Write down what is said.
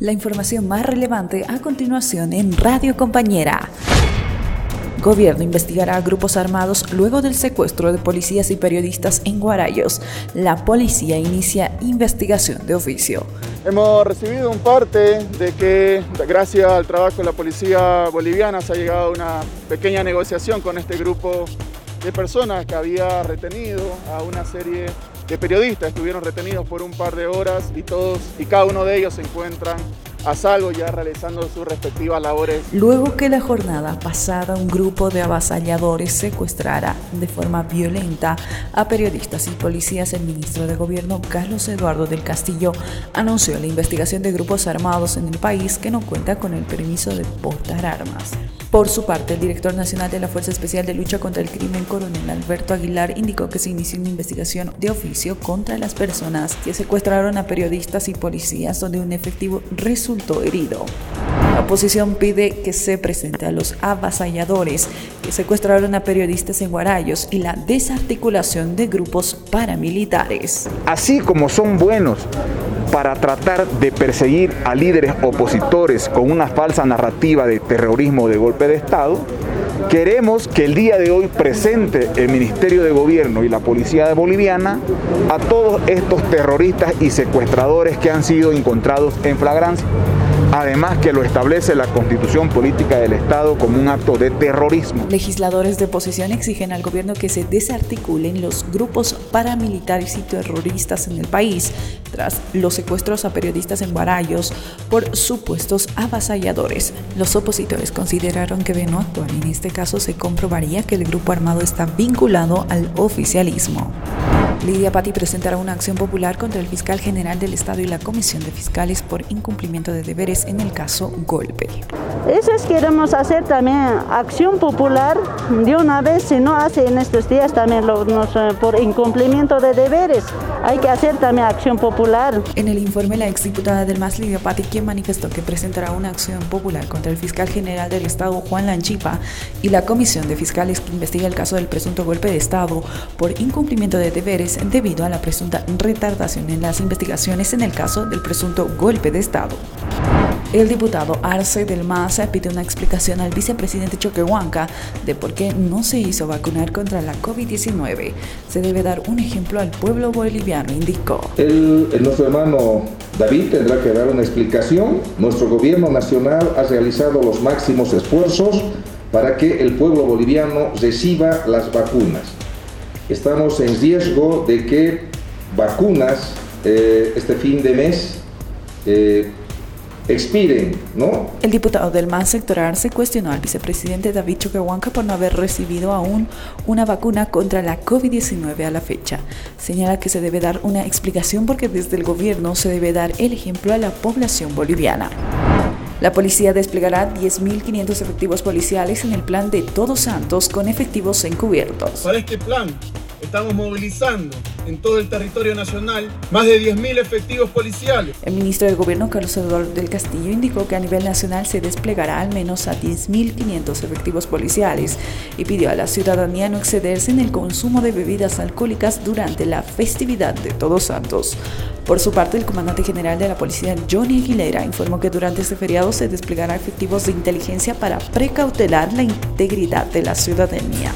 La información más relevante a continuación en Radio Compañera. Gobierno investigará a grupos armados luego del secuestro de policías y periodistas en Guarayos. La policía inicia investigación de oficio. Hemos recibido un parte de que gracias al trabajo de la policía boliviana se ha llegado a una pequeña negociación con este grupo de personas que había retenido a una serie de periodistas. Estuvieron retenidos por un par de horas y todos y cada uno de ellos se encuentran a salvo ya realizando sus respectivas labores. Luego que la jornada pasada un grupo de avasalladores secuestrara de forma violenta a periodistas y policías, el ministro de Gobierno Carlos Eduardo del Castillo anunció la investigación de grupos armados en el país que no cuenta con el permiso de portar armas. Por su parte, el director nacional de la Fuerza Especial de Lucha contra el Crimen, coronel Alberto Aguilar, indicó que se inició una investigación de oficio contra las personas que secuestraron a periodistas y policías donde un efectivo resultó herido. La oposición pide que se presente a los avasalladores que secuestraron a periodistas en Guarayos y la desarticulación de grupos paramilitares. Así como son buenos para tratar de perseguir a líderes opositores con una falsa narrativa de terrorismo de golpe de Estado, Queremos que el día de hoy presente el Ministerio de Gobierno y la Policía Boliviana a todos estos terroristas y secuestradores que han sido encontrados en flagrancia además que lo establece la constitución política del Estado como un acto de terrorismo. Legisladores de oposición exigen al gobierno que se desarticulen los grupos paramilitares y terroristas en el país tras los secuestros a periodistas en Guarayos por supuestos avasalladores. Los opositores consideraron que de no actuar en este caso se comprobaría que el grupo armado está vinculado al oficialismo. Lidia Patti presentará una acción popular contra el fiscal general del Estado y la Comisión de Fiscales por incumplimiento de deberes en el caso Golpe. Eso es queremos hacer también acción popular de una vez, si no hace en estos días también eh, por incumplimiento de deberes. Hay que hacer también acción popular. En el informe, la exdiputada del MAS, Lidia Patti, quien manifestó que presentará una acción popular contra el fiscal general del Estado, Juan Lanchipa, y la Comisión de Fiscales que investiga el caso del presunto golpe de Estado por incumplimiento de deberes debido a la presunta retardación en las investigaciones en el caso del presunto golpe de Estado. El diputado Arce del MAS pide una explicación al vicepresidente Choquehuanca de por qué no se hizo vacunar contra la COVID-19. Se debe dar un ejemplo al pueblo boliviano, indicó. El, nuestro hermano David tendrá que dar una explicación. Nuestro gobierno nacional ha realizado los máximos esfuerzos para que el pueblo boliviano reciba las vacunas estamos en riesgo de que vacunas eh, este fin de mes eh, expiren, ¿no? El diputado del MAS sectoral se cuestionó al vicepresidente David Choquehuanca por no haber recibido aún una vacuna contra la COVID-19 a la fecha. Señala que se debe dar una explicación porque desde el gobierno se debe dar el ejemplo a la población boliviana. La policía desplegará 10.500 efectivos policiales en el plan de Todos Santos con efectivos encubiertos. Para este plan estamos movilizando en todo el territorio nacional más de 10.000 efectivos policiales. El ministro de Gobierno, Carlos Eduardo del Castillo, indicó que a nivel nacional se desplegará al menos a 10.500 efectivos policiales y pidió a la ciudadanía no excederse en el consumo de bebidas alcohólicas durante la festividad de Todos Santos. Por su parte, el comandante general de la policía, Johnny Aguilera, informó que durante este feriado se desplegará efectivos de inteligencia para precautelar la integridad de la ciudadanía.